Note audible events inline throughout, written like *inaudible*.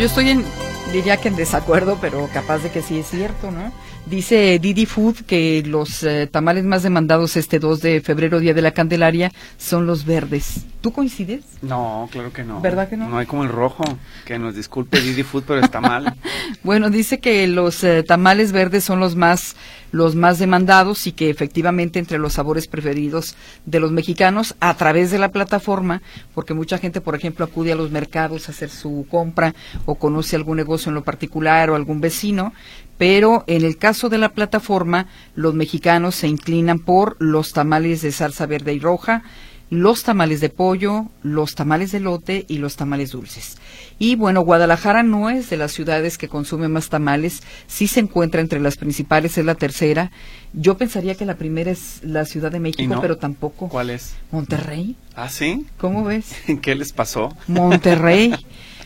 yo estoy en, diría que en desacuerdo, pero capaz de que sí es cierto, ¿no? Dice Didi Food que los eh, tamales más demandados este 2 de febrero, Día de la Candelaria, son los verdes. ¿Tú coincides? No, claro que no. ¿Verdad que no? No hay como el rojo. Que nos disculpe Didi Food, pero está mal. *laughs* bueno, dice que los eh, tamales verdes son los más los más demandados y que efectivamente entre los sabores preferidos de los mexicanos a través de la plataforma, porque mucha gente, por ejemplo, acude a los mercados a hacer su compra o conoce algún negocio en lo particular o algún vecino, pero en el caso de la plataforma, los mexicanos se inclinan por los tamales de salsa verde y roja, los tamales de pollo, los tamales de lote y los tamales dulces. Y bueno, Guadalajara no es de las ciudades que consumen más tamales, sí se encuentra entre las principales, es la tercera. Yo pensaría que la primera es la Ciudad de México, pero tampoco. ¿Cuál es? Monterrey. ¿Ah, sí? ¿Cómo ves? *laughs* ¿Qué les pasó? Monterrey. *laughs*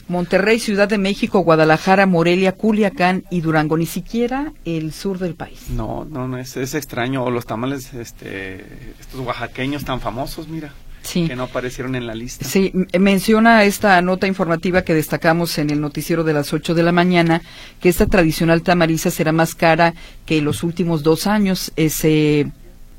Monterrey, Ciudad de México, Guadalajara, Morelia, Culiacán y Durango, ni siquiera el sur del país. No, no, no, es, es extraño. O los tamales, este, estos oaxaqueños tan famosos, mira. que no aparecieron en la lista. Sí, menciona esta nota informativa que destacamos en el noticiero de las 8 de la mañana, que esta tradicional tamariza será más cara que los últimos dos años. Ese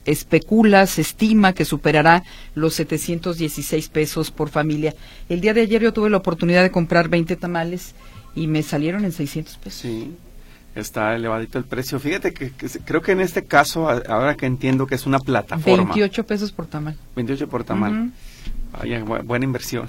especula, se estima que superará los 716 pesos por familia. El día de ayer yo tuve la oportunidad de comprar 20 tamales y me salieron en 600 pesos. Sí, está elevadito el precio. Fíjate que, creo que en este caso, ahora que entiendo que es una plataforma. 28 pesos por tamal. 28 por tamal buena inversión.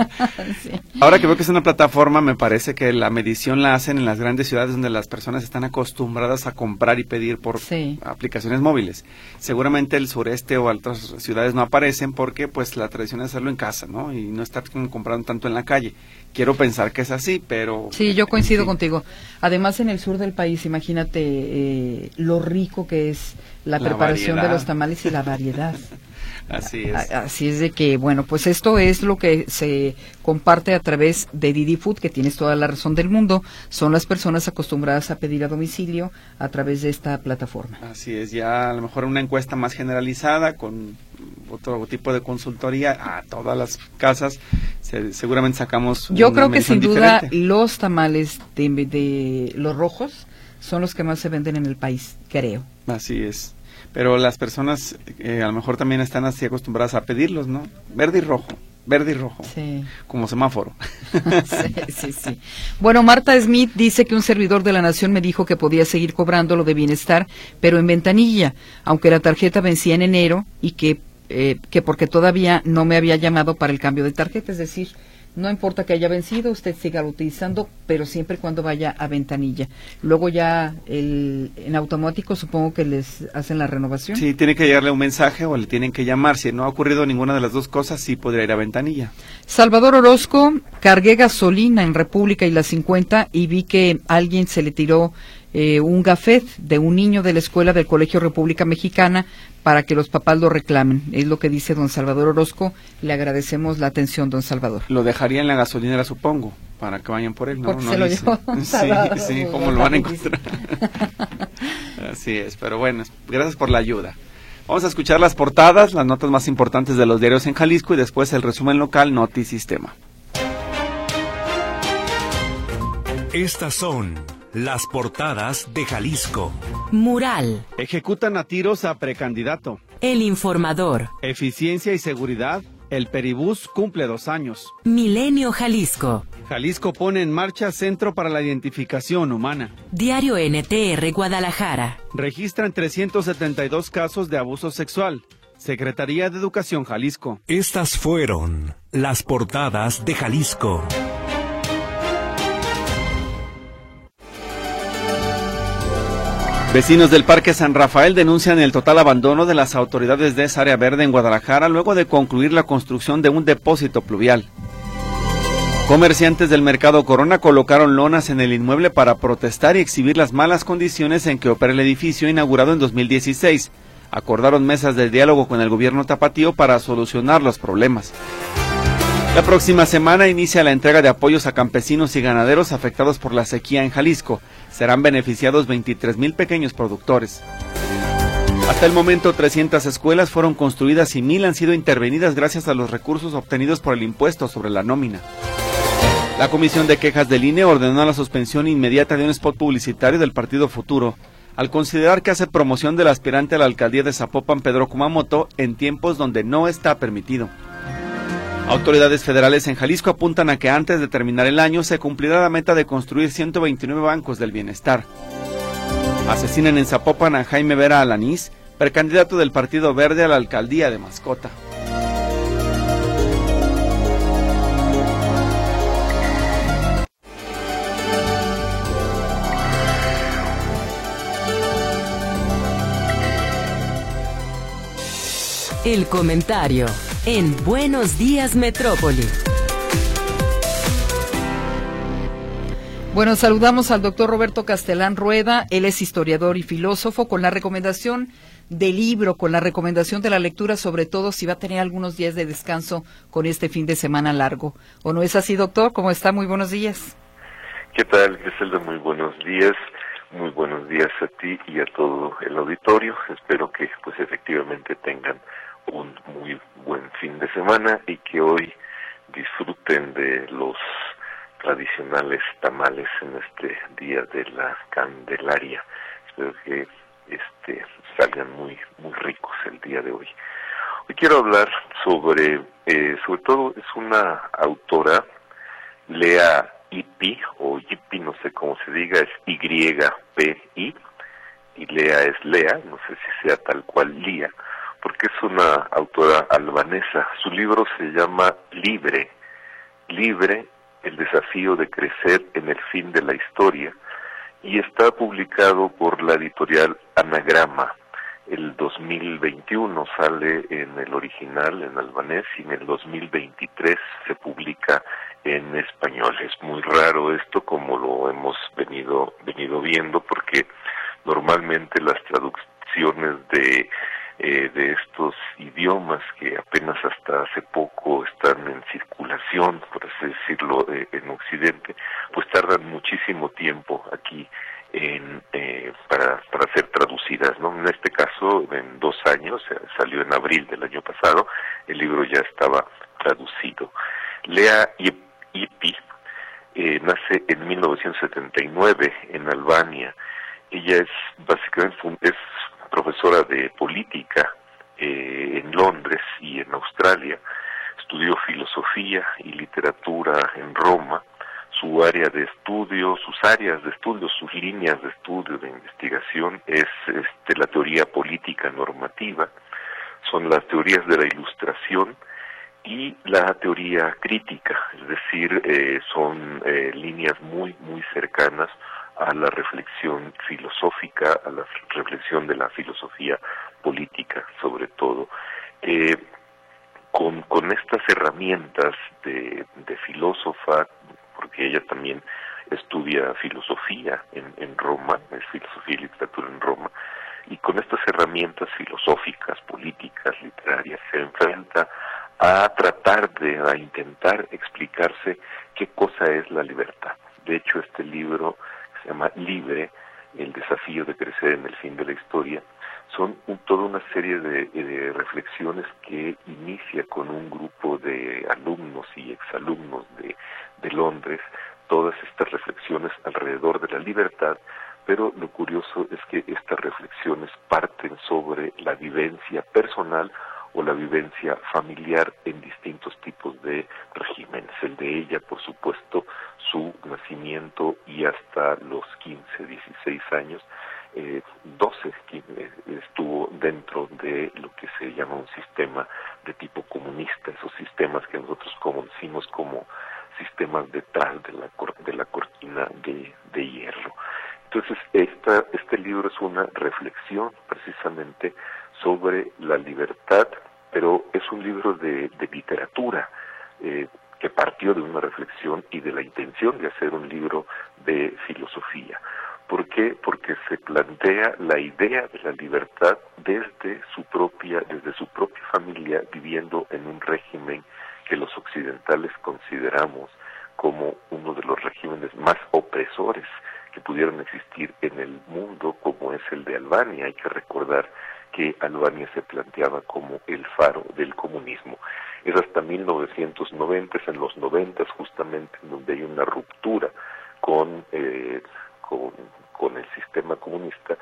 *laughs* Ahora que veo que es una plataforma, me parece que la medición la hacen en las grandes ciudades donde las personas están acostumbradas a comprar y pedir por aplicaciones móviles. Seguramente el sureste o otras ciudades no aparecen porque pues la tradición es hacerlo en casa, ¿no? Y no estar comprando tanto en la calle. Quiero pensar que es así, pero... Sí, yo coincido contigo. Además, en el sur del país, imagínate eh, lo rico que es la, preparación de los tamales y la variedad. *laughs* Así es. Así es de que, bueno, pues esto es lo que se comparte a través de Didi Food, que tienes toda la razón del mundo. Son las personas acostumbradas a pedir a domicilio a través de esta plataforma. Así es, ya a lo mejor una encuesta más generalizada con otro tipo de consultoría a todas las casas, seguramente sacamos. Yo creo que sin duda los tamales de, de los rojos son los que más se venden en el país, creo. Así es pero las personas eh, a lo mejor también están así acostumbradas a pedirlos, ¿no? Verde y rojo, verde y rojo, sí. como semáforo. *laughs* sí, sí, sí. Bueno, Marta Smith dice que un servidor de la Nación me dijo que podía seguir cobrando lo de bienestar, pero en ventanilla, aunque la tarjeta vencía en enero y que, eh, que porque todavía no me había llamado para el cambio de tarjeta, es decir, no importa que haya vencido, usted siga utilizando, pero siempre cuando vaya a ventanilla. Luego ya el, en automático supongo que les hacen la renovación. Sí, tiene que llegarle un mensaje o le tienen que llamar. Si no ha ocurrido ninguna de las dos cosas, sí podría ir a ventanilla. Salvador Orozco, cargué gasolina en República y la 50 y vi que alguien se le tiró eh, un gafet de un niño de la escuela del Colegio República Mexicana para que los papás lo reclamen. Es lo que dice don Salvador Orozco. Le agradecemos la atención, don Salvador. Lo dejaría en la gasolinera, supongo, para que vayan por él. ¿no? Porque se lo llevó *laughs* Sí, sí, ¿cómo lo van a encontrar? *laughs* Así es, pero bueno, gracias por la ayuda. Vamos a escuchar las portadas, las notas más importantes de los diarios en Jalisco y después el resumen local Noti Sistema. Estas son las portadas de Jalisco. Mural. Ejecutan a tiros a precandidato. El informador. Eficiencia y seguridad. El Peribús cumple dos años. Milenio Jalisco. Jalisco pone en marcha Centro para la Identificación Humana. Diario NTR Guadalajara. Registran 372 casos de abuso sexual. Secretaría de Educación Jalisco. Estas fueron las portadas de Jalisco. Vecinos del Parque San Rafael denuncian el total abandono de las autoridades de esa área verde en Guadalajara luego de concluir la construcción de un depósito pluvial. Comerciantes del mercado Corona colocaron lonas en el inmueble para protestar y exhibir las malas condiciones en que opera el edificio inaugurado en 2016. Acordaron mesas de diálogo con el gobierno tapatío para solucionar los problemas. La próxima semana inicia la entrega de apoyos a campesinos y ganaderos afectados por la sequía en Jalisco. Serán beneficiados 23 mil pequeños productores. Hasta el momento, 300 escuelas fueron construidas y mil han sido intervenidas gracias a los recursos obtenidos por el impuesto sobre la nómina. La Comisión de Quejas del INE ordenó la suspensión inmediata de un spot publicitario del Partido Futuro al considerar que hace promoción del aspirante a la alcaldía de Zapopan, Pedro Kumamoto, en tiempos donde no está permitido. Autoridades federales en Jalisco apuntan a que antes de terminar el año se cumplirá la meta de construir 129 bancos del bienestar. Asesinan en Zapopan a Jaime Vera Alanís, precandidato del Partido Verde a la alcaldía de Mascota. El comentario en Buenos Días Metrópoli. Bueno, saludamos al doctor Roberto Castelán Rueda. Él es historiador y filósofo con la recomendación del libro, con la recomendación de la lectura, sobre todo si va a tener algunos días de descanso con este fin de semana largo. ¿O no es así, doctor? ¿Cómo está? Muy buenos días. ¿Qué tal, Griselda? Muy buenos días. Muy buenos días a ti y a todo el auditorio. Espero que, pues, efectivamente tengan un muy buen fin de semana y que hoy disfruten de los tradicionales tamales en este día de la Candelaria. Espero que este salgan muy muy ricos el día de hoy. Hoy quiero hablar sobre, eh, sobre todo es una autora, Lea Ipi o Yipi, no sé cómo se diga, es Y-P-I, y Lea es Lea, no sé si sea tal cual Lía porque es una autora albanesa. Su libro se llama Libre, Libre, el desafío de crecer en el fin de la historia, y está publicado por la editorial Anagrama. El 2021 sale en el original, en albanés, y en el 2023 se publica en español. Es muy raro esto, como lo hemos venido, venido viendo, porque normalmente las traducciones de eh, de estos idiomas que apenas hasta hace poco están en circulación, por así decirlo, eh, en Occidente, pues tardan muchísimo tiempo aquí en, eh, para, para ser traducidas. ¿no? En este caso, en dos años, salió en abril del año pasado, el libro ya estaba traducido. Lea Ipi nace en 1979 en Albania. Ella es básicamente es profesora de política eh, en Londres y en Australia, estudió filosofía y literatura en Roma, su área de estudio, sus áreas de estudio, sus líneas de estudio, de investigación es este, la teoría política normativa, son las teorías de la ilustración y la teoría crítica, es decir, eh, son eh, líneas muy, muy cercanas a la reflexión filosófica, a la reflexión de la filosofía política, sobre todo. Eh, con, con estas herramientas de, filósofa, porque ella también estudia filosofía en, en Roma, es filosofía y literatura en Roma, y con estas herramientas filosóficas, políticas, literarias, se enfrenta a tratar de, a intentar explicarse qué cosa es la libertad. De hecho, este libro llama Libre, el desafío de crecer en el fin de la historia, son toda una serie de, reflexiones que inicia con un grupo de alumnos y exalumnos de, de Londres, todas estas reflexiones alrededor de la libertad, pero lo curioso es que estas reflexiones parten sobre la vivencia personal o la vivencia familiar en distintos tipos de regímenes. El de ella, por supuesto, su nacimiento y hasta los 15, 16 años, eh, 12 eh, estuvo dentro de lo que se llama un sistema de tipo comunista, esos sistemas que nosotros conocimos como sistemas detrás de la, de la cortina de, de hierro. Entonces, esta, este libro es una reflexión precisamente sobre la libertad, pero es un libro de, literatura eh, que partió de una reflexión y de la intención de hacer un libro de filosofía. ¿Por qué? Porque se plantea la idea de la libertad desde su propia, desde su propia familia, viviendo en un régimen que los occidentales consideramos como uno de los regímenes más opresores que pudieron existir en el mundo, como es el de Albania. Hay que recordar que Albania se planteaba como el faro del comunismo. Es hasta 1990, es en los 90 justamente en donde hay una ruptura con, eh, con, con el sistema comunista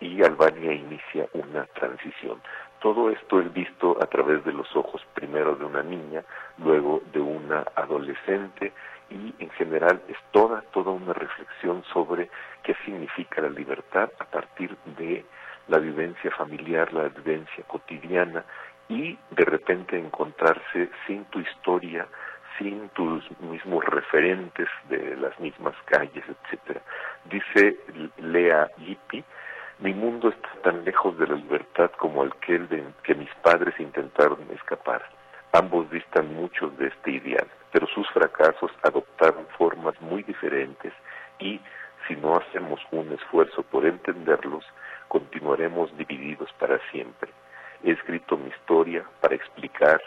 y Albania inicia una transición. Todo esto es visto a través de los ojos primero de una niña, luego de una adolescente y en general es toda toda una reflexión sobre qué significa la libertad a partir de la vivencia familiar, la vivencia cotidiana y de repente encontrarse sin tu historia, sin tus mismos referentes de las mismas calles, etcétera. Dice Lea Lippi, mi mundo está tan lejos de la libertad como aquel de que mis padres intentaron escapar. Ambos distan mucho de este ideal, pero sus fracasos adoptaron formas muy diferentes y, si no hacemos un esfuerzo por entenderlos, continuaremos divididos para siempre. He escrito mi historia para explicar,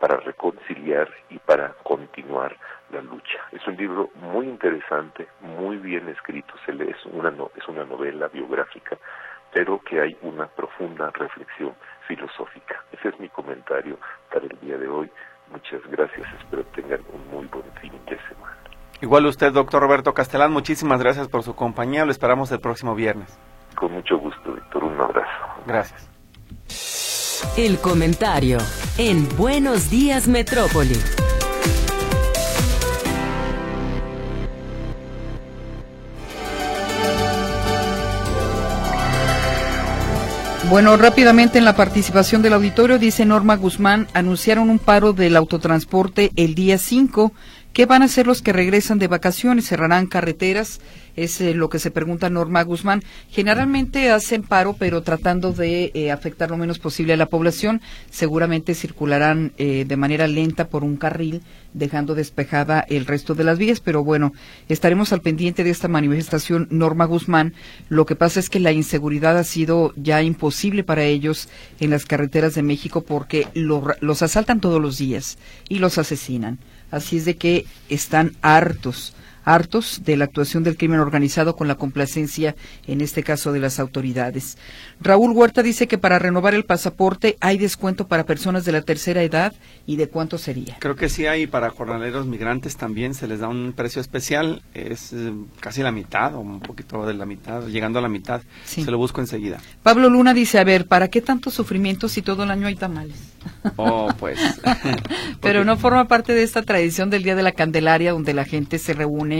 para reconciliar y para continuar la lucha. Es un libro muy interesante, muy bien escrito, se lee, es una, es una novela biográfica, pero que hay una profunda reflexión filosófica. Ese es mi comentario para el día de hoy. Muchas gracias, espero tengan un muy buen fin de semana. Igual usted, doctor Roberto Castelán, muchísimas gracias por su compañía, lo esperamos el próximo viernes. Con mucho gusto, Víctor, un abrazo. Gracias. El comentario en Buenos Días Metrópoli. Bueno, rápidamente en la participación del auditorio, dice Norma Guzmán, anunciaron un paro del autotransporte el día 5. ¿Qué van a hacer los que regresan de vacaciones? ¿Cerrarán carreteras? es eh, lo que se pregunta Norma Guzmán. Generalmente hacen paro, pero tratando de eh, afectar lo menos posible a la población. Seguramente circularán eh, de manera lenta por un carril, dejando despejada el resto de las vías. Pero bueno, estaremos al pendiente de esta manifestación Norma Guzmán. Lo que pasa es que la inseguridad ha sido ya imposible para ellos en las carreteras de México porque los asaltan todos los días y los asesinan. Así es de que están hartos hartos de la actuación del crimen organizado con la complacencia, en este caso, de las autoridades. Raúl Huerta dice que para renovar el pasaporte hay descuento para personas de la tercera edad y de cuánto sería. Creo que sí hay para jornaleros migrantes también se les da un precio especial, es eh, casi la mitad o un poquito de la mitad, llegando a la mitad. Se lo busco enseguida. Pablo Luna dice, a ver, ¿para qué tanto sufrimiento si todo el año hay tamales? *laughs* Oh, pues. *laughs* Pero no forma parte de esta tradición del Día de la Candelaria donde la gente se reúne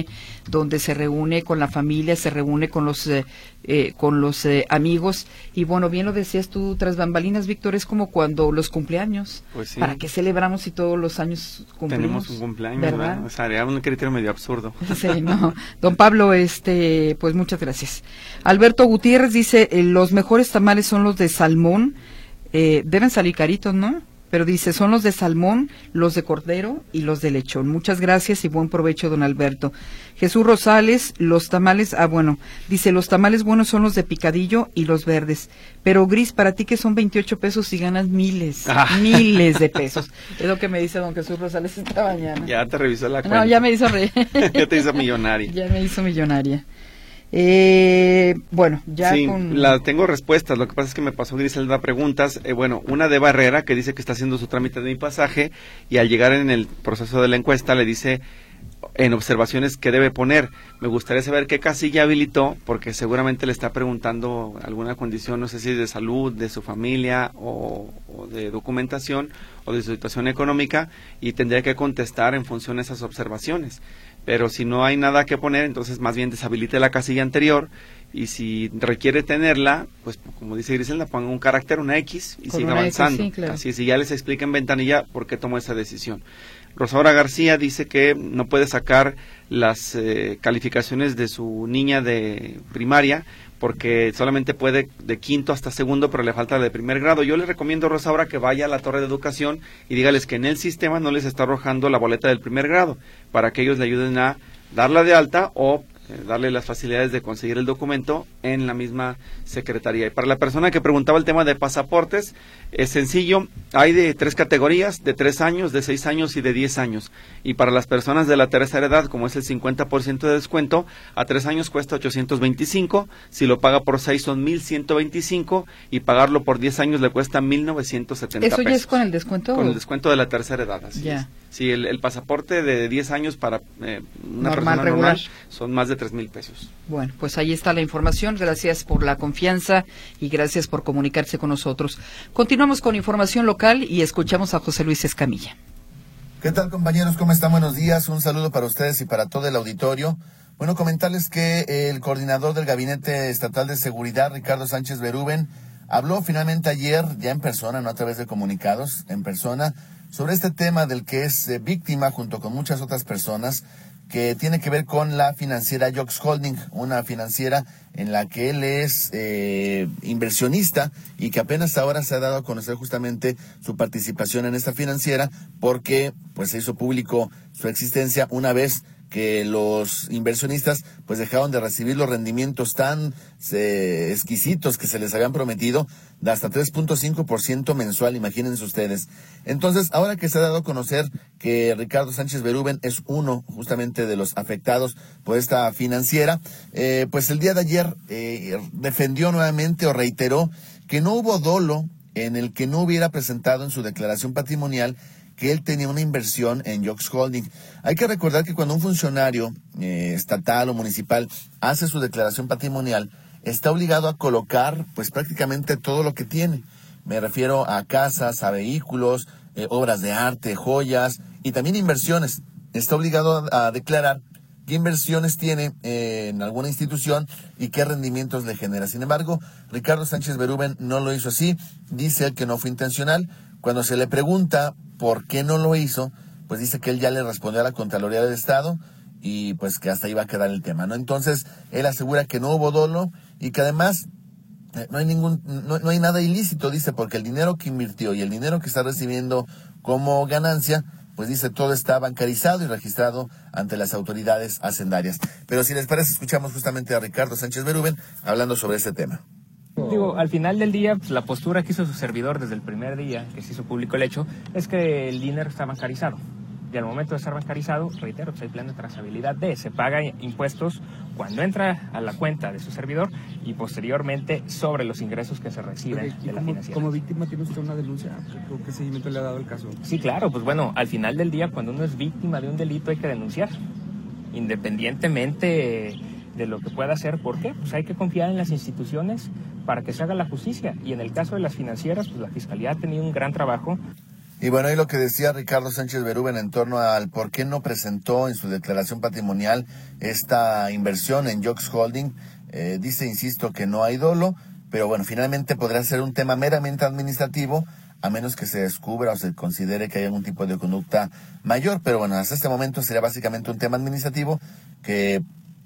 donde se reúne con la familia, se reúne con los, eh, eh, con los eh, amigos. Y bueno, bien lo decías tú tras bambalinas, Víctor, es como cuando los cumpleaños. Pues ¿Para qué celebramos si todos los años cumplimos? Tenemos un cumpleaños, ¿verdad? O sea, un criterio medio absurdo. *laughs* Sí, no. Don Pablo, este, pues muchas gracias. Alberto Gutiérrez dice, los mejores tamales son los de salmón. deben salir caritos, ¿no? Pero dice, son los de salmón, los de cordero y los de lechón. Muchas gracias y buen provecho, don Alberto. Jesús Rosales, los tamales, ah, bueno, dice, los tamales buenos son los de picadillo y los verdes. Pero Gris, para ti que son 28 pesos y ganas miles, ah. miles de *laughs* pesos. Es lo que me dice don Jesús Rosales esta mañana. Ya te revisó la cuenta. No, ya me hizo re... *laughs* ya te hizo millonaria. *laughs* Ya me hizo millonaria. Eh, bueno, ya sí, la tengo respuestas. Lo que pasa es que me pasó Griselda preguntas. Eh, bueno, una de Barrera que dice que está haciendo su trámite de mi pasaje y al llegar en el proceso de la encuesta le dice en observaciones que debe poner. Me gustaría saber qué casilla habilitó, porque seguramente le está preguntando alguna condición, no sé si de salud, de su familia o, o, de documentación o de su situación económica, y tendría que contestar en función de esas observaciones pero si no hay nada que poner, entonces más bien deshabilite la casilla anterior y si requiere tenerla, pues como dice Griselda, ponga un carácter, una X y siga avanzando. Así es, y ya les explica en ventanilla por qué tomó esa decisión. Rosaura García dice que no puede sacar las eh, calificaciones de su niña de primaria porque solamente puede de quinto hasta segundo, pero le falta de primer grado. Yo le recomiendo a Rosaura que vaya a la torre de educación y dígales que en el sistema no les está arrojando la boleta del primer grado, para que ellos le ayuden a darla de alta o eh, darle las facilidades de conseguir el documento en la misma secretaría. Y para la persona que preguntaba el tema de pasaportes, es sencillo, hay de tres categorías, de tres años, de seis años y de diez años. Y para las personas de la tercera edad, como es el 50% de descuento, a tres años cuesta 825, si lo paga por seis son 1125 y pagarlo por diez años le cuesta 1970 ¿Eso pesos. ya es con el descuento? Con el descuento de la tercera edad, así es. Sí, el, el pasaporte de 10 años para eh, una Normal, persona regular. normal son más de tres mil pesos. Bueno, pues ahí está la información. Gracias por la confianza y gracias por comunicarse con nosotros. Continuamos con información local y escuchamos a José Luis Escamilla. ¿Qué tal compañeros? ¿Cómo están? Buenos días. Un saludo para ustedes y para todo el auditorio. Bueno, comentarles que el coordinador del Gabinete Estatal de Seguridad, Ricardo Sánchez Berúben, habló finalmente ayer, ya en persona, no a través de comunicados, en persona, sobre este tema del que es eh, víctima junto con muchas otras personas que tiene que ver con la financiera Jox Holding, una financiera en la que él es eh, inversionista y que apenas ahora se ha dado a conocer justamente su participación en esta financiera porque pues se hizo público su existencia una vez que los inversionistas pues dejaron de recibir los rendimientos tan eh, exquisitos que se les habían prometido de hasta 3.5% mensual, imagínense ustedes. Entonces, ahora que se ha dado a conocer que Ricardo Sánchez Berúben es uno justamente de los afectados por esta financiera, eh, pues el día de ayer eh, defendió nuevamente o reiteró que no hubo dolo en el que no hubiera presentado en su declaración patrimonial que él tenía una inversión en Jox Holding. Hay que recordar que cuando un funcionario eh, estatal o municipal hace su declaración patrimonial, está obligado a colocar pues prácticamente todo lo que tiene. Me refiero a casas, a vehículos, eh, obras de arte, joyas y también inversiones. Está obligado a, a declarar qué inversiones tiene eh, en alguna institución y qué rendimientos le genera. Sin embargo, Ricardo Sánchez Berúben no lo hizo así. Dice él que no fue intencional. Cuando se le pregunta por qué no lo hizo, pues dice que él ya le respondió a la Contraloría del Estado y pues que hasta ahí a quedar el tema, ¿no? Entonces, él asegura que no hubo dolo y que además eh, no hay ningún no, no hay nada ilícito, dice, porque el dinero que invirtió y el dinero que está recibiendo como ganancia, pues dice todo está bancarizado y registrado ante las autoridades hacendarias. Pero si les parece, escuchamos justamente a Ricardo Sánchez Berúben hablando sobre este tema. Digo, al final del día, pues, la postura que hizo su servidor desde el primer día que se hizo público el hecho es que el dinero está bancarizado. Y al momento de estar bancarizado, reitero, pues hay plan de trazabilidad de, se paga impuestos cuando entra a la cuenta de su servidor y posteriormente sobre los ingresos que se reciben de la como, financiera. como víctima tiene usted una denuncia, ¿Qué- ¿qué seguimiento le ha dado el caso? Sí, claro, pues bueno, al final del día, cuando uno es víctima de un delito hay que denunciar, independientemente de lo que pueda hacer. ¿Por qué? Pues hay que confiar en las instituciones para que se haga la justicia. Y en el caso de las financieras, pues la Fiscalía ha tenido un gran trabajo Y bueno, y lo que decía Ricardo Sánchez Berúben en torno al por qué no presentó en su declaración patrimonial esta inversión en Jox Holding, eh, dice, insisto, que no hay dolo, pero bueno, finalmente podrá ser un tema meramente administrativo, a menos que se descubra o se considere que hay algún tipo de conducta mayor, pero bueno, hasta este momento sería básicamente un tema administrativo que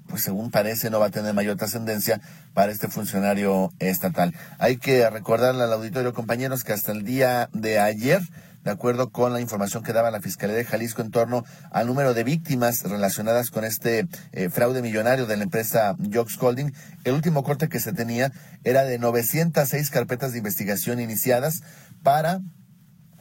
pues según parece no va a tener mayor trascendencia para este funcionario estatal. Hay que recordarle al auditorio, compañeros, que hasta el día de ayer, de acuerdo con la información que daba la Fiscalía de Jalisco en torno al número de víctimas relacionadas con este eh, fraude millonario de la empresa Jox Holding, el último corte que se tenía era de 906 carpetas de investigación iniciadas para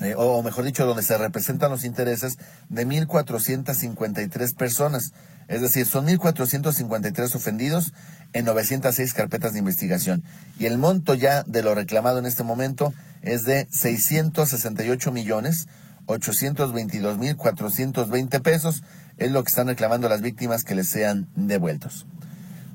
eh, o mejor dicho, donde se representan los intereses de 1.453 personas. Es decir, son 1.453 ofendidos en 906 carpetas de investigación. Y el monto ya de lo reclamado en este momento es de 668 millones 822 mil 420 pesos. Es lo que están reclamando las víctimas que les sean devueltos.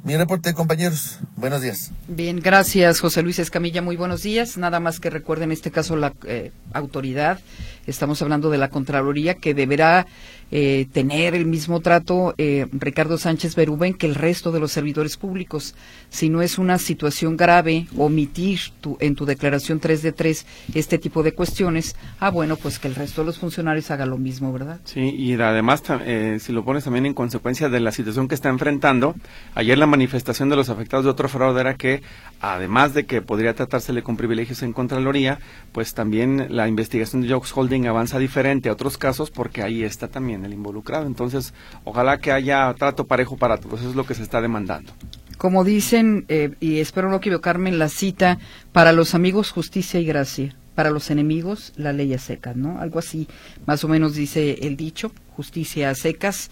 Mi reporte, compañeros. Buenos días. Bien, gracias José Luis Escamilla, muy buenos días. Nada más que recuerde en este caso la eh, autoridad, estamos hablando de la Contraloría, que deberá eh, tener el mismo trato eh, Ricardo Sánchez Berúben que el resto de los servidores públicos. Si no es una situación grave, omitir tu, en tu declaración 3 de 3 este tipo de cuestiones, ah, bueno, pues que el resto de los funcionarios haga lo mismo, ¿verdad? Sí, y además, eh, si lo pones también en consecuencia de la situación que está enfrentando, ayer la manifestación de los afectados de otro fraude era que, además de que podría tratársele con privilegios en Contraloría, pues también la investigación de Jox Holding avanza diferente a otros casos porque ahí está también el involucrado. Entonces, ojalá que haya trato parejo para todos, eso es lo que se está demandando. Como dicen, eh, y espero no equivocarme en la cita, para los amigos justicia y gracia, para los enemigos la ley a secas, ¿no? Algo así, más o menos dice el dicho, justicia a secas.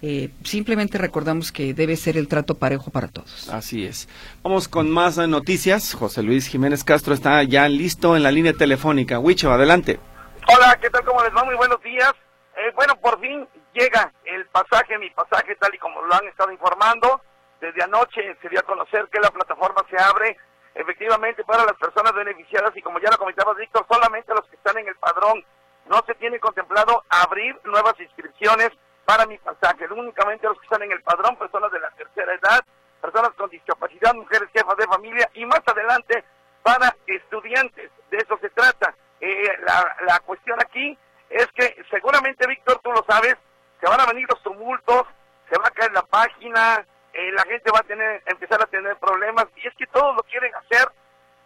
Eh, simplemente recordamos que debe ser el trato parejo para todos. Así es. Vamos con más noticias. José Luis Jiménez Castro está ya listo en la línea telefónica. Huicho, adelante. Hola, ¿qué tal? ¿Cómo les va? Muy buenos días. Eh, bueno, por fin llega el pasaje, mi pasaje, tal y como lo han estado informando. Desde anoche se dio a conocer que la plataforma se abre efectivamente para las personas beneficiadas y como ya lo comentaba Víctor, solamente los que están en el padrón. No se tiene contemplado abrir nuevas inscripciones para mi pasaje. Únicamente los que están en el padrón, personas de la tercera edad, personas con discapacidad, mujeres jefas de familia y más adelante para estudiantes. De eso se trata. Eh, la, la cuestión aquí es que seguramente, Víctor, tú lo sabes, se van a venir los tumultos, se va a caer la página, eh, la gente va a tener, empezar a tener problemas, y es que todos lo quieren hacer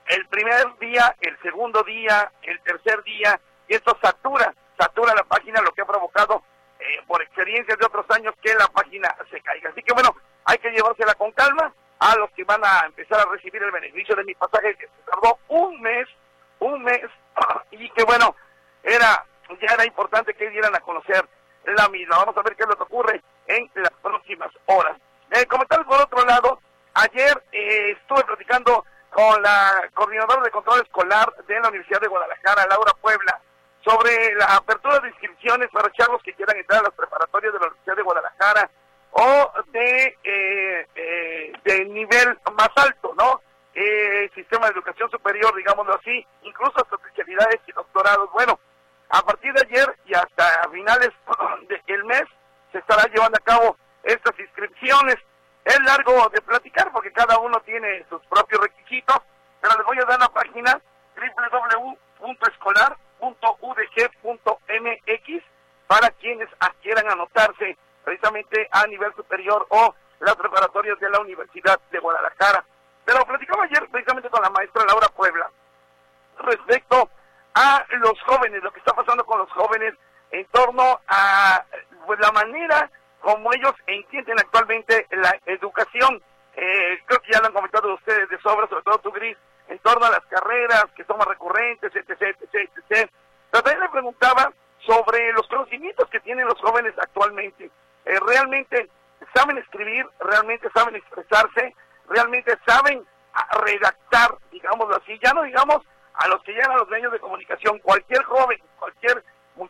el primer día, el segundo día, el tercer día, y esto satura, satura la página, lo que ha provocado eh, por experiencias de otros años que la página se caiga. Así que bueno, hay que llevársela con calma a los que van a empezar a recibir el beneficio de mi pasaje, que se tardó un mes, un mes, *clears throat* y que bueno, era ya era importante que dieran a conocer la misma. Vamos a ver qué es lo que ocurre en las próximas horas. Eh, tal por otro lado, ayer eh, estuve platicando con la coordinadora de control escolar de la Universidad de Guadalajara, Laura Puebla, sobre la apertura de inscripciones para chavos que quieran entrar a las preparatorias de la Universidad de Guadalajara o de, eh, eh, de nivel más alto, ¿no? Eh, sistema de educación superior, digámoslo así, incluso hasta especialidades y doctorados. Bueno, a partir de ayer y hasta finales *clears throat* del mes se estará llevando a cabo estas inscripciones. Es largo de platicar porque cada uno tiene sus propios requisitos, pero les voy a dar la página www.escolar .udg.mx para quienes quieran anotarse precisamente a nivel superior o las preparatorias de la Universidad de Guadalajara. Pero platicaba ayer precisamente con la maestra Laura Puebla respecto a los jóvenes, los jóvenes en torno a pues, la manera como ellos entienden actualmente la educación. Eh, creo que ya lo han comentado ustedes de sobra, sobre todo tú, Gris, en torno a las carreras que son más recurrentes, etc., etc., etc. También le preguntaba sobre los conocimientos que tienen los jóvenes actualmente. Eh, ¿Realmente saben escribir? ¿Realmente saben expresarse? ¿Realmente saben redactar, digámoslo así? Ya no digamos a los que llegan a los medios de comunicación. Cualquier joven,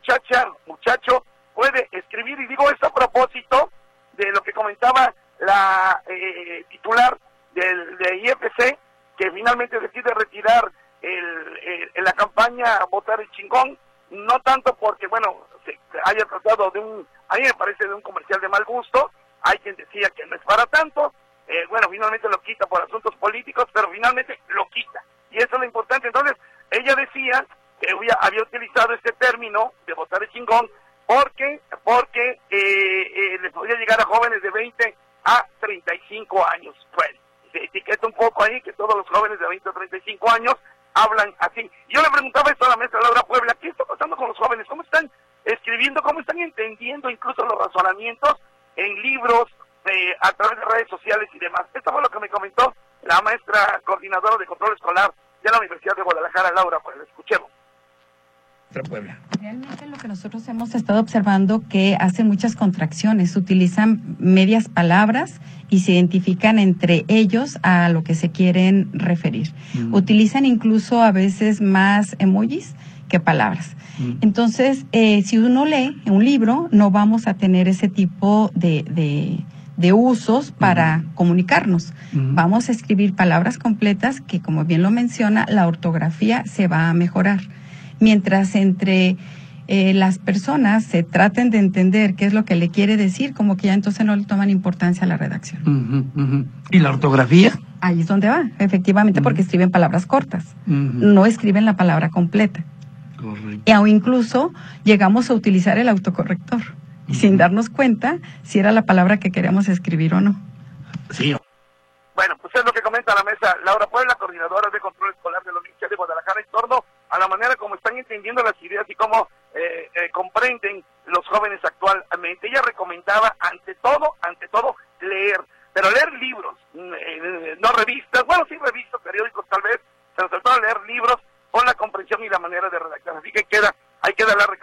muchacha, muchacho puede escribir. Y digo esto a propósito de lo que comentaba la eh, titular del de IFC, que finalmente decide retirar el, la campaña Votar el Chingón, no tanto porque, bueno, se haya tratado de un, a mí me parece de un comercial de mal gusto, hay quien decía que no es para tanto, eh, bueno, finalmente lo quita por asuntos políticos, pero finalmente lo quita. Y eso es lo importante. Entonces, ella decía había, utilizado este término de votar el chingón porque, porque eh, eh, le podía llegar a jóvenes de 20 a 35 años. Bueno, se etiqueta un poco ahí que todos los jóvenes de 20 a 35 años hablan así. Yo le preguntaba esto a la maestra Laura Puebla, ¿qué está pasando con los jóvenes? ¿Cómo están escribiendo? ¿Cómo están entendiendo incluso los razonamientos en libros, eh, a través de redes sociales y demás? Esto fue lo que me comentó la maestra coordinadora de control escolar de la Universidad de Guadalajara, Laura Puebla. Escuchemos. Puebla. Realmente lo que nosotros hemos estado observando que hacen muchas contracciones, utilizan medias palabras y se identifican entre ellos a lo que se quieren referir. Mm. Utilizan incluso a veces más emojis que palabras. Mm. Entonces, eh, si uno lee un libro, no vamos a tener ese tipo de, de, usos para mm. comunicarnos. Vamos a escribir palabras completas que, como bien lo menciona, la ortografía se va a mejorar mientras entre eh, las personas se traten de entender qué es lo que le quiere decir, como que ya entonces no le toman importancia a la redacción. ¿Y la ortografía? Ahí es donde va, efectivamente, porque escriben palabras cortas, no escriben la palabra completa. Correcto. O incluso llegamos a utilizar el autocorrector, sin darnos cuenta si era la palabra que queríamos escribir o no. Sí. Bueno, pues es lo que comenta la mesa Laura Puebla, coordinadora de control escolar de Universidad de Guadalajara, en torno a la manera como están entendiendo las ideas y cómo eh, eh, comprenden los jóvenes actualmente. Ella recomendaba ante todo, ante todo, leer, pero leer libros, mm, eh, no revistas, bueno, sí revistas, periódicos tal vez, pero sobre todo leer libros con la comprensión y la manera de redactar. Así que queda, ahí queda la recomendación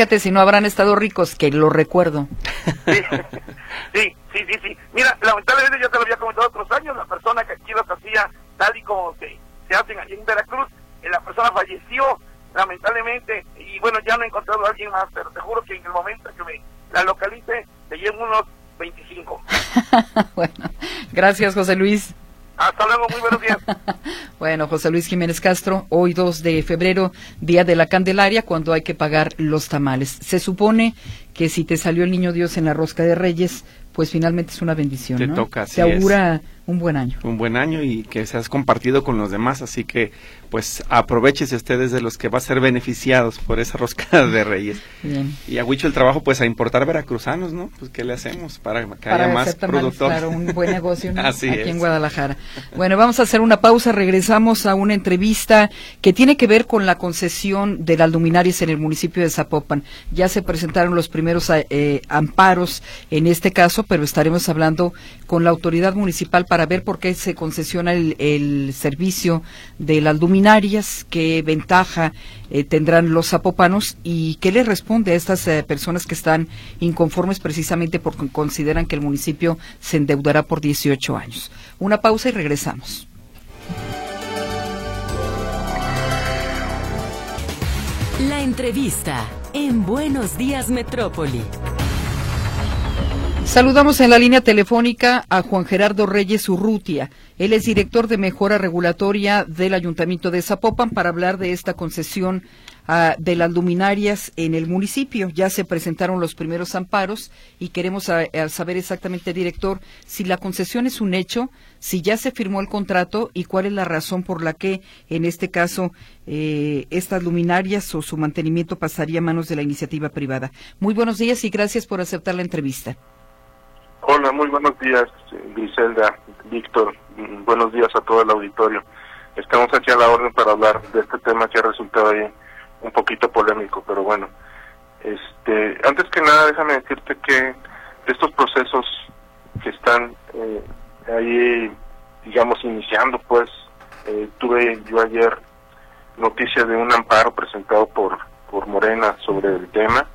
Fíjate si no habrán estado ricos, que lo recuerdo. *laughs* Sí, sí, sí, sí, Mira, lamentablemente ya te lo había comentado otros años, la persona que aquí los hacía tal y como se, se hacen allí en Veracruz, eh, la persona falleció lamentablemente, y bueno, ya no he encontrado a alguien más, pero te juro que en el momento que me la localice, te llevo unos 25. *laughs* bueno, gracias José Luis. Hasta luego, muy buenos días. *laughs* bueno, José Luis Jiménez Castro, hoy 2 de febrero, Día de la Candelaria, cuando hay que pagar los tamales. Se supone que si te salió el niño Dios en la rosca de Reyes, pues finalmente es una bendición. Te ¿no? toca, Se augura un buen año. Un buen año y que seas compartido con los demás, así que pues aprovechese ustedes de los que va a ser beneficiados por esa rosca *laughs* de Reyes. Bien. Y a Huicho el trabajo pues a importar veracruzanos, ¿no? Pues ¿qué le hacemos para que haya más productores? Claro, un buen negocio *laughs* Así aquí en Guadalajara. Bueno, vamos a hacer una pausa, regresamos a una entrevista que tiene que ver con la concesión de las luminarias en el municipio de Zapopan. Ya se presentaron los primeros eh, amparos en este caso, pero estaremos hablando con la autoridad municipal para ver por qué se concesiona el, el servicio de las luminarias qué ventaja eh, tendrán los zapopanos y qué le responde a estas eh, personas que están inconformes precisamente porque consideran que el municipio se endeudará por 18 años. Una pausa y regresamos. La entrevista en Buenos Días Metrópoli. Saludamos en la línea telefónica a Juan Gerardo Reyes Urrutia. Él es director de mejora regulatoria del Ayuntamiento de Zapopan para hablar de esta concesión ah, de las luminarias en el municipio. Ya se presentaron los primeros amparos y queremos ah, saber exactamente, director, si la concesión es un hecho, si ya se firmó el contrato y cuál es la razón por la que, en este caso, eh, estas luminarias o su mantenimiento pasaría a manos de la iniciativa privada. Muy buenos días y gracias por aceptar la entrevista. Hola, muy buenos días, Griselda, Víctor. Mm, buenos días a todo el auditorio. Estamos aquí a la orden para hablar de este tema que ha resultado ahí un poquito polémico, pero bueno. Este, antes que nada, déjame decirte que estos procesos que están eh, ahí, digamos, iniciando, pues, eh, tuve yo ayer noticia de un amparo presentado por, por Morena sobre el tema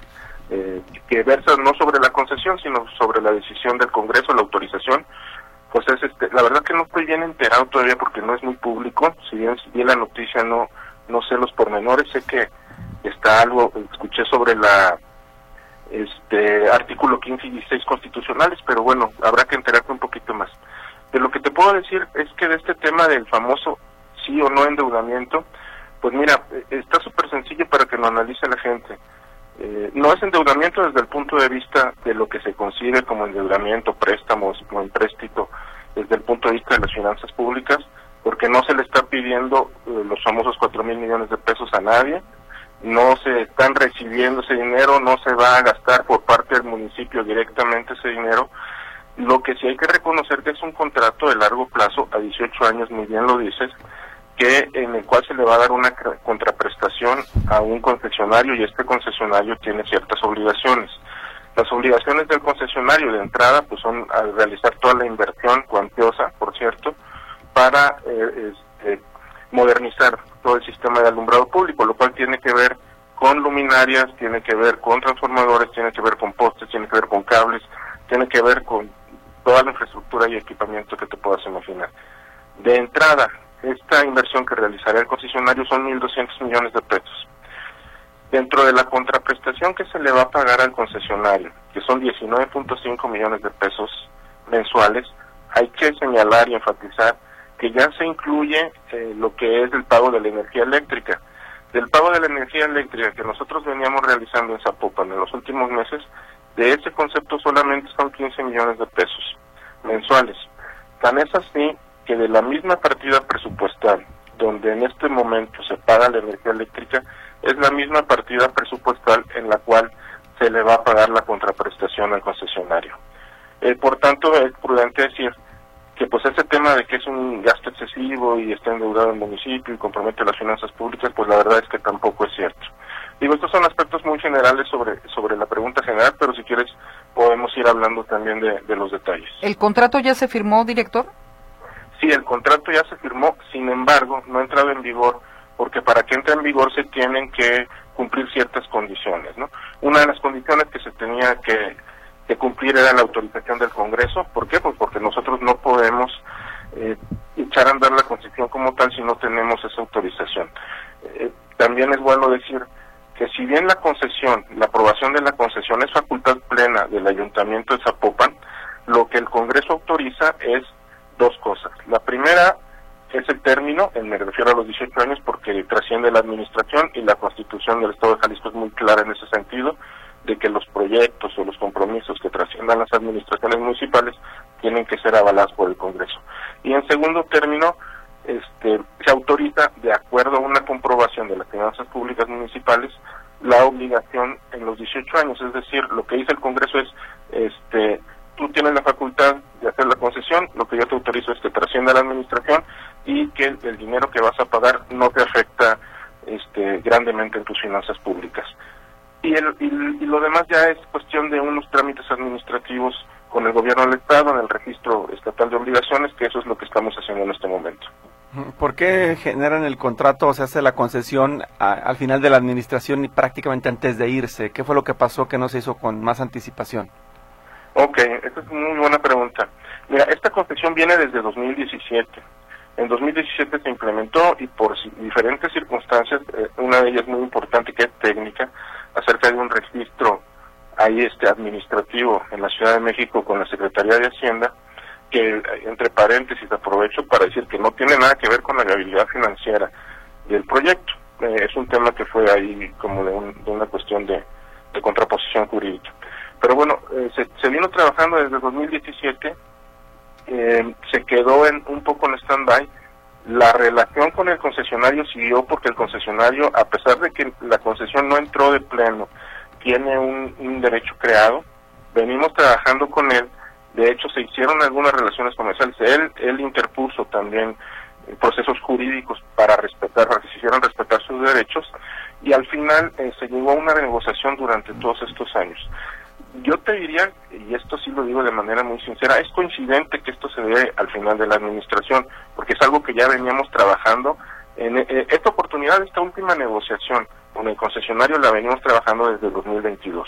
eh, que versa no sobre la concesión, sino sobre la decisión del Congreso, la autorización. Pues es este, la verdad que no estoy bien enterado todavía porque no es muy público, si bien, si bien la noticia no, no sé los pormenores, sé que está algo, escuché sobre la este artículo 15 y 16 constitucionales, pero bueno, habrá que enterarte un poquito más. De lo que te puedo decir es que de este tema del famoso sí o no endeudamiento, pues mira, eh, está súper sencillo para que lo analice la gente. Eh, no es endeudamiento desde el punto de vista de lo que se consigue como endeudamiento, préstamos o empréstito, desde el punto de vista de las finanzas públicas, porque no se le está pidiendo eh, los famosos cuatro mil millones de pesos a nadie, no se están recibiendo ese dinero, no se va a gastar por parte del municipio directamente ese dinero. Lo que sí hay que reconocer que es un contrato de largo plazo, a 18 años, muy bien lo dices, que en el cual se le va a dar una contraprestación a un concesionario y este concesionario tiene ciertas obligaciones. Las obligaciones del concesionario de entrada pues son al realizar toda la inversión cuantiosa, por cierto, para eh, este, modernizar todo el sistema de alumbrado público, lo cual tiene que ver con luminarias, tiene que ver con transformadores, tiene que ver con postes, tiene que ver con cables, tiene que ver con toda la infraestructura y equipamiento que te puedas imaginar. De entrada, esta inversión que realizará el concesionario son 1.200 millones de pesos. Dentro de la contraprestación que se le va a pagar al concesionario, que son 19.5 millones de pesos mensuales, hay que señalar y enfatizar que ya se incluye eh, lo que es el pago de la energía eléctrica. Del pago de la energía eléctrica que nosotros veníamos realizando en Zapopan en los últimos meses, de ese concepto solamente son 15 millones de pesos mensuales. Tan es así que de la misma partida presupuestal, donde en este momento se paga la energía eléctrica, es la misma partida presupuestal en la cual se le va a pagar la contraprestación al concesionario. Eh, por tanto, es prudente decir que pues ese tema de que es un gasto excesivo y está endeudado el municipio y compromete las finanzas públicas, pues la verdad es que tampoco es cierto. Digo, estos son aspectos muy generales sobre, sobre la pregunta general, pero si quieres podemos ir hablando también de, de los detalles. ¿El contrato ya se firmó, director? Sí, el contrato ya se firmó, sin embargo, no ha entrado en vigor porque para que entre en vigor se tienen que cumplir ciertas condiciones, ¿no? Una de las condiciones que se tenía que, cumplir era la autorización del Congreso. ¿Por qué? Pues porque nosotros no podemos eh, echar a andar la Constitución como tal si no tenemos esa autorización. Eh, también es bueno decir que si bien la concesión, la aprobación de la concesión es facultad plena del Ayuntamiento de Zapopan, lo que el Congreso autoriza es dos cosas. La primera es el término, me refiero a los 18 años porque trasciende la administración y la constitución del Estado de Jalisco es muy clara en ese sentido, de que los proyectos o los compromisos que trasciendan las administraciones municipales tienen que ser avalados por el Congreso. Y en segundo término, este, se autoriza, de acuerdo a una comprobación de las finanzas públicas municipales, la obligación en los 18 años, es decir, lo que dice el Congreso es, este, tú tienes la facultad de hacer la concesión, lo que yo te autorizo es que trascienda la administración y que el, dinero que vas a pagar no te afecta este, grandemente en tus finanzas públicas. Y, el, y, lo demás ya es cuestión de unos trámites administrativos con el gobierno del Estado en el registro estatal de obligaciones, que eso es lo que estamos haciendo en este momento. ¿Por qué generan el contrato o se hace la concesión al final de la administración y prácticamente antes de irse? ¿Qué fue lo que pasó que no se hizo con más anticipación? Ok, esa es muy buena pregunta. Mira, esta concesión viene desde 2017. En 2017 se implementó y por diferentes circunstancias, eh, una de ellas muy importante que es técnica, acerca de un registro ahí este administrativo en la Ciudad de México con la Secretaría de Hacienda, que entre paréntesis aprovecho para decir que no tiene nada que ver con la viabilidad financiera del proyecto. Eh, es un tema que fue ahí como de, una cuestión de, contraposición jurídica. Pero bueno, eh, se, se vino trabajando desde 2017 eh, se quedó en un poco en stand-by. La relación con el concesionario siguió porque el concesionario, a pesar de que la concesión no entró de pleno, tiene un, derecho creado. Venimos trabajando con él. De hecho, se hicieron algunas relaciones comerciales. Él, él interpuso también procesos jurídicos para respetar, para que se hicieran respetar sus derechos. Y al final eh, se llegó a una negociación durante todos estos años yo te diría, y esto sí lo digo de manera muy sincera, es coincidente que esto se dé al final de la administración, porque es algo que ya veníamos trabajando. En eh, esta oportunidad, esta última negociación con el concesionario la venimos trabajando desde 2022.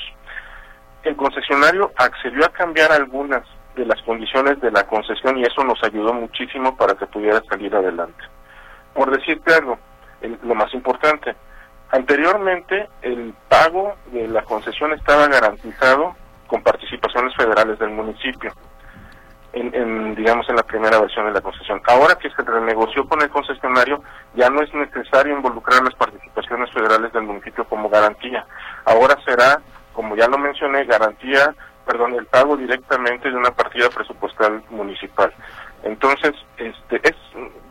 El concesionario accedió a cambiar algunas de las condiciones de la concesión y eso nos ayudó muchísimo para que pudiera salir adelante. Por decirte algo, lo más importante, Anteriormente, el pago de la concesión estaba garantizado con participaciones federales del municipio, en, digamos, en la primera versión de la concesión. Ahora que se renegoció con el concesionario, ya no es necesario involucrar las participaciones federales del municipio como garantía. Ahora será, como ya lo mencioné, garantía, perdón, el pago directamente de una partida presupuestal municipal. Entonces, este, es,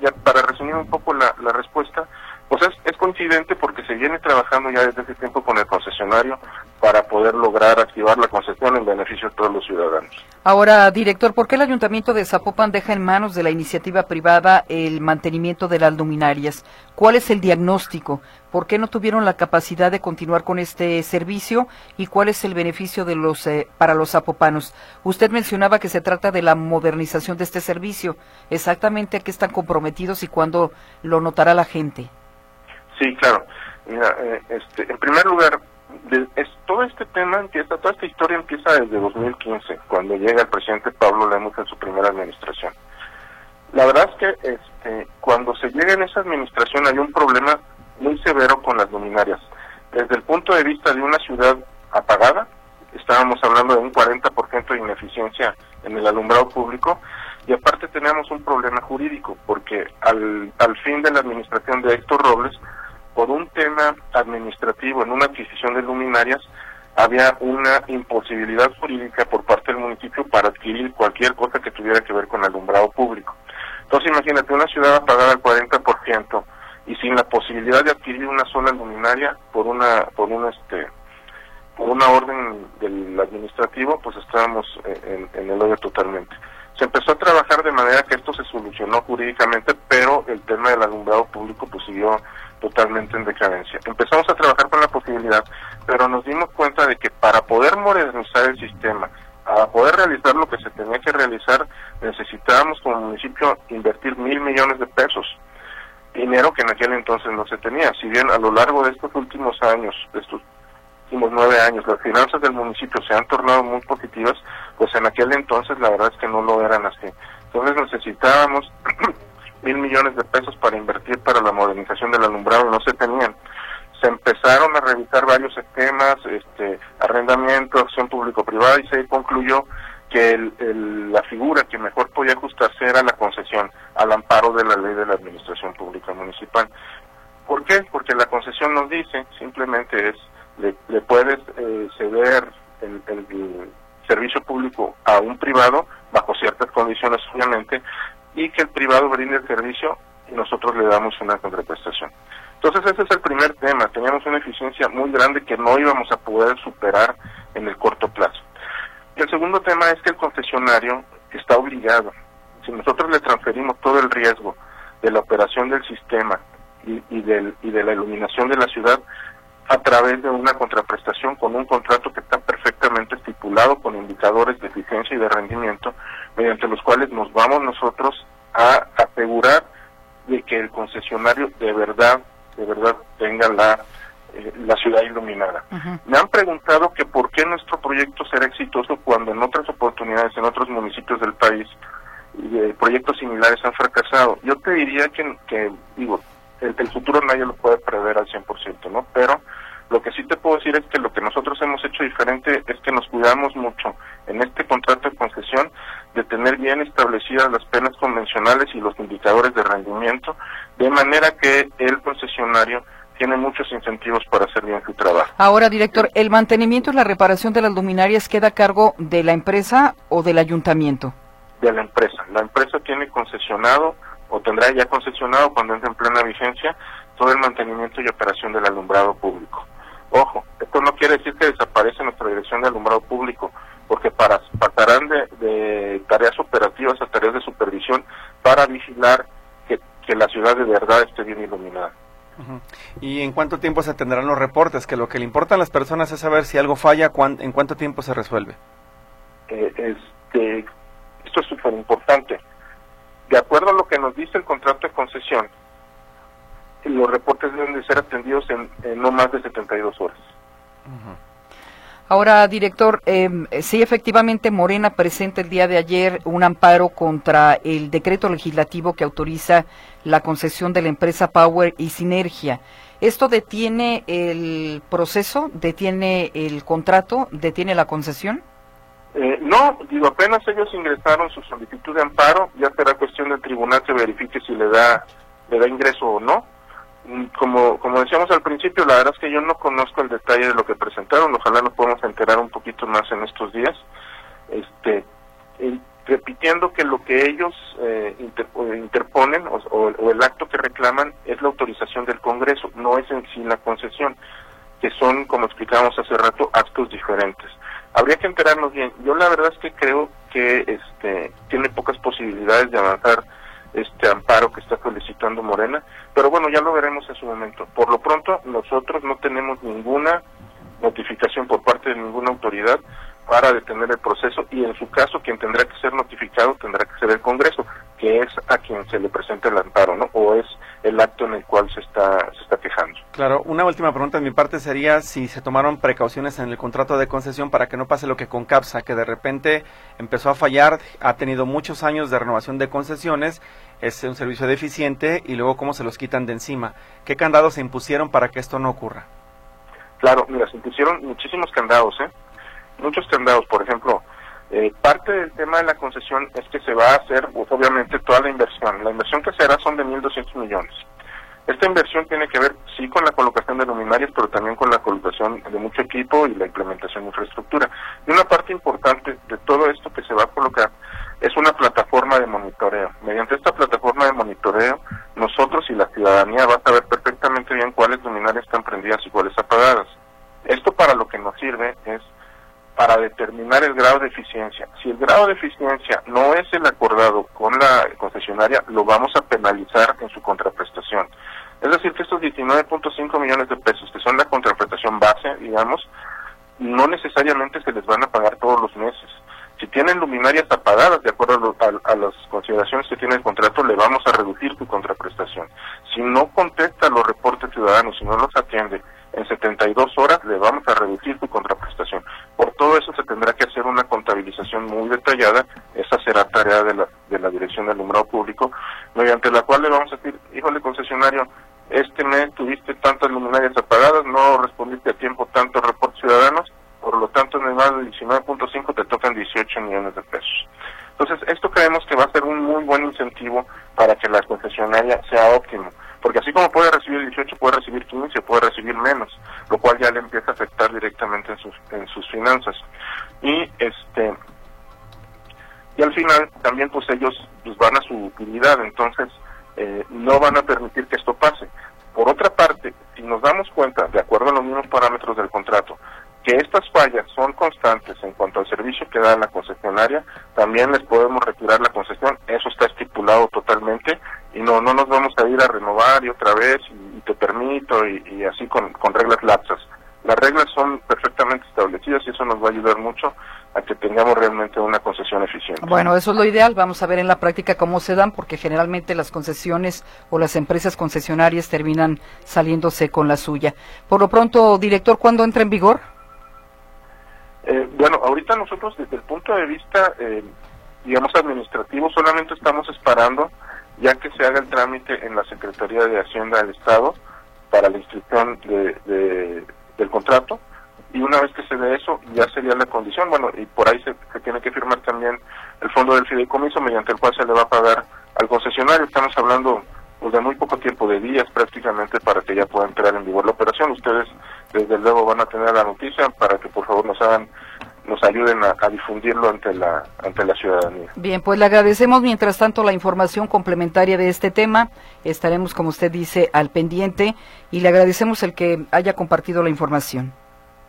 ya para resumir un poco la, la respuesta, pues es, coincidente porque se viene trabajando ya desde ese tiempo con el concesionario para poder lograr activar la concesión en beneficio de todos los ciudadanos. Ahora, director, ¿por qué el Ayuntamiento de Zapopan deja en manos de la iniciativa privada el mantenimiento de las luminarias? ¿Cuál es el diagnóstico? ¿Por qué no tuvieron la capacidad de continuar con este servicio? ¿Y cuál es el beneficio de los, eh, para los zapopanos? Usted mencionaba que se trata de la modernización de este servicio. ¿Exactamente a qué están comprometidos y cuándo lo notará la gente? Sí, claro. Mira, eh, este, en primer lugar, es, todo este tema empieza, toda esta historia empieza desde 2015, cuando llega el presidente Pablo Lemus en su primera administración. La verdad es que este, cuando se llega en esa administración hay un problema muy severo con las luminarias. Desde el punto de vista de una ciudad apagada, estábamos hablando de un 40% de ineficiencia en el alumbrado público y aparte tenemos un problema jurídico porque al, al fin de la administración de Héctor Robles, por un tema administrativo en una adquisición de luminarias, había una imposibilidad jurídica por parte del municipio para adquirir cualquier cosa que tuviera que ver con alumbrado público. Entonces imagínate una ciudad apagada al 40% y sin la posibilidad de adquirir una sola luminaria por una por una este por una orden del administrativo, pues estábamos en, en el hoyo totalmente. Se empezó a trabajar de manera que esto se solucionó jurídicamente, pero el tema del alumbrado público pues siguió totalmente en decadencia. Empezamos a trabajar con la posibilidad, pero nos dimos cuenta de que para poder modernizar el sistema, para poder realizar lo que se tenía que realizar, necesitábamos como municipio invertir mil millones de pesos, dinero que en aquel entonces no se tenía. Si bien a lo largo de estos últimos años, de estos últimos nueve años, las finanzas del municipio se han tornado muy positivas, pues en aquel entonces la verdad es que no lo eran así. Entonces necesitábamos mil millones de pesos para invertir para la modernización del alumbrado, no se tenían. Se empezaron a revisar varios esquemas, este, arrendamiento, acción público-privada y se concluyó que el, la figura que mejor podía ajustarse era la concesión al amparo de la ley de la administración pública municipal. ¿Por qué? Porque la concesión nos dice, simplemente es, le, le puedes eh, ceder el, el servicio público a un privado bajo ciertas condiciones obviamente y que el privado brinde el servicio y nosotros le damos una contraprestación. Entonces ese es el primer tema, teníamos una eficiencia muy grande que no íbamos a poder superar en el corto plazo. El segundo tema es que el concesionario está obligado, si nosotros le transferimos todo el riesgo de la operación del sistema y, del, y de la iluminación de la ciudad, a través de una contraprestación con un contrato que está perfectamente estipulado con indicadores de eficiencia y de rendimiento, mediante los cuales nos vamos nosotros a asegurar de que el concesionario de verdad, de verdad tenga la, eh, la ciudad iluminada. Me han preguntado que por qué nuestro proyecto será exitoso cuando en otras oportunidades, en otros municipios del país, eh, proyectos similares han fracasado. Yo te diría que, que digo, el, el futuro nadie lo puede prever al 100%, ¿no? Pero lo que sí te puedo decir es que lo que nosotros hemos hecho diferente es que nos cuidamos mucho en este contrato de concesión de tener bien establecidas las penas convencionales y los indicadores de rendimiento, de manera que el concesionario tiene muchos incentivos para hacer bien su trabajo. Ahora, director, ¿el mantenimiento y la reparación de las luminarias queda a cargo de la empresa o del ayuntamiento? De la empresa. La empresa tiene concesionado o tendrá ya concesionado cuando entre en plena vigencia todo el mantenimiento y operación del alumbrado público. Ojo, esto no quiere decir que desaparece nuestra dirección de alumbrado público, porque para, pasarán de, de tareas operativas a tareas de supervisión para vigilar que, que la ciudad de verdad esté bien iluminada. ¿Y en cuánto tiempo se tendrán los reportes? Que lo que le importa a las personas es saber si algo falla, cuán, en cuánto tiempo se resuelve. Eh, este, esto es súper importante. De acuerdo a lo que nos dice el contrato de concesión, los reportes deben de ser atendidos en, en no más de 72 horas. Ahora, director, eh, sí, efectivamente, Morena presenta el día de ayer un amparo contra el decreto legislativo que autoriza la concesión de la empresa Power y Sinergia. ¿Esto detiene el proceso, detiene el contrato, detiene la concesión? Eh, no, digo, apenas ellos ingresaron su solicitud de amparo, ya será cuestión del tribunal que verifique si le da, le da ingreso o no como, como decíamos al principio, la verdad es que yo no conozco el detalle de lo que presentaron, ojalá nos podamos enterar un poquito más en estos días, este, y repitiendo que lo que ellos eh, inter, interponen o, o, o, el acto que reclaman es la autorización del Congreso, no es en sí la concesión, que son, como explicábamos hace rato, actos diferentes. Habría que enterarnos bien. Yo la verdad es que creo que este tiene pocas posibilidades de avanzar este amparo que está solicitando Morena, pero bueno, ya lo veremos en su momento. Por lo pronto, nosotros no tenemos ninguna notificación por parte de ninguna autoridad para detener el proceso y en su caso quien tendrá que ser notificado tendrá que ser el Congreso, que es a quien se le presenta el amparo, ¿no? O es el acto en el cual se está se está quejando. Claro, una última pregunta de mi parte sería si se tomaron precauciones en el contrato de concesión para que no pase lo que con CAPSA, que de repente empezó a fallar, ha tenido muchos años de renovación de concesiones, es un servicio deficiente y luego cómo se los quitan de encima. ¿Qué candados se impusieron para que esto no ocurra? Claro, mira, se impusieron muchísimos candados, ¿eh? Muchos candados, por ejemplo, eh, parte del tema de la concesión es que se va a hacer, pues, obviamente, toda la inversión. La inversión que se hará son de 1.200 millones. Esta inversión tiene que ver, sí, con la colocación de luminarias, pero también con la colocación de mucho equipo y la implementación de infraestructura. Y una parte importante de todo esto que se va a colocar es una plataforma de monitoreo. Mediante esta plataforma de monitoreo, nosotros y la ciudadanía va a saber perfectamente bien cuáles luminarias están prendidas y cuáles apagadas. Esto para lo que nos sirve es para determinar el grado de eficiencia. Si el grado de eficiencia no es el acordado con la concesionaria, lo vamos a penalizar en su contraprestación. Es decir, que estos 19.5 millones de pesos, que son la contraprestación base, digamos, no necesariamente se les van a pagar todos los meses. Si tienen luminarias apagadas, de acuerdo a, las consideraciones que tiene el contrato, le vamos a reducir su contraprestación. Si no contesta los reportes ciudadanos, si no los atiende en 72 horas, le vamos a reducir su contraprestación. Por todo eso se tendrá que hacer una contabilización muy detallada, esa será tarea de la, de la Dirección del Alumbrado Público, mediante la cual le vamos a decir, híjole concesionario, este mes tuviste tantas luminarias apagadas, no respondiste a tiempo tantos reportes ciudadanos, por lo tanto en el lado de 19.5 te tocan 18 millones de pesos. Entonces, esto creemos que va a ser un muy buen incentivo para que la concesionaria sea óptima, porque así como puede recibir 18, puede recibir 15, puede recibir menos, lo cual ya le empieza a afectar directamente en sus, en sus finanzas. Y este y al final también pues ellos pues, van a su utilidad, entonces eh, no van a permitir que esto pase. Por otra parte, si nos damos cuenta, de acuerdo a los mismos parámetros del contrato, que estas fallas son constantes en cuanto al servicio que da la concesionaria, también les podemos retirar la concesión, eso está estipulado totalmente y no no nos vamos a ir a renovar y otra vez y, te permito y, así con, con reglas laxas. Las reglas son perfectamente establecidas y eso nos va a ayudar mucho a que tengamos realmente una concesión eficiente. Bueno, eso es lo ideal. Vamos a ver en la práctica cómo se dan, porque generalmente las concesiones o las empresas concesionarias terminan saliéndose con la suya. Por lo pronto, director, ¿cuándo entra en vigor? Eh, bueno, ahorita nosotros desde el punto de vista, eh, digamos, administrativo, solamente estamos esperando ya que se haga el trámite en la Secretaría de Hacienda del Estado para la inscripción de, del contrato y una vez que se dé eso ya sería la condición, bueno, y por ahí se, se, tiene que firmar también el fondo del fideicomiso mediante el cual se le va a pagar al concesionario, estamos hablando pues, de muy poco tiempo, de días prácticamente para que ya pueda entrar en vigor la operación, ustedes desde luego van a tener la noticia para que por favor nos hagan nos ayuden a, difundirlo ante la ante la ciudadanía. Bien, pues le agradecemos mientras tanto la información complementaria de este tema. Estaremos, como usted dice, al pendiente y le agradecemos el que haya compartido la información.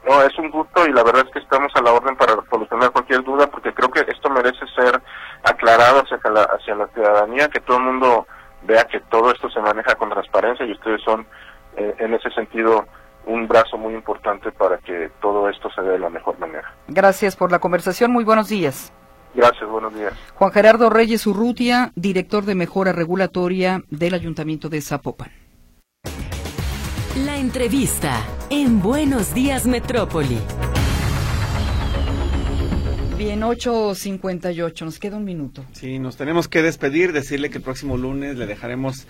No, es un gusto y la verdad es que estamos a la orden para solucionar cualquier duda porque creo que esto merece ser aclarado hacia la, hacia la ciudadanía, que todo el mundo vea que todo esto se maneja con transparencia y ustedes son eh, en ese sentido un brazo muy importante para que todo esto se dé de la mejor manera. Gracias por la conversación. Muy buenos días. Gracias, buenos días. Juan Gerardo Reyes Urrutia, director de mejora regulatoria del Ayuntamiento de Zapopan. La entrevista en Buenos Días Metrópoli. Bien, 8.58, nos queda un minuto. Sí, nos tenemos que despedir, decirle que el próximo lunes le dejaremos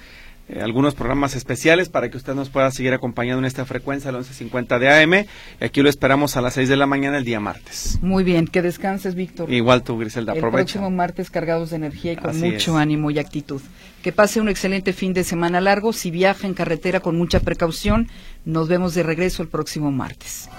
eh, algunos programas especiales para que usted nos pueda seguir acompañando en esta frecuencia, al 11.50 de AM. Y aquí lo esperamos a las 6 de la mañana el día martes. Muy bien, que descanses, Víctor. Igual tú, Griselda, El próximo martes cargados de energía y con mucho ánimo y actitud. Que pase un excelente fin de semana largo. Si viaja en carretera con mucha precaución, nos vemos de regreso el próximo martes.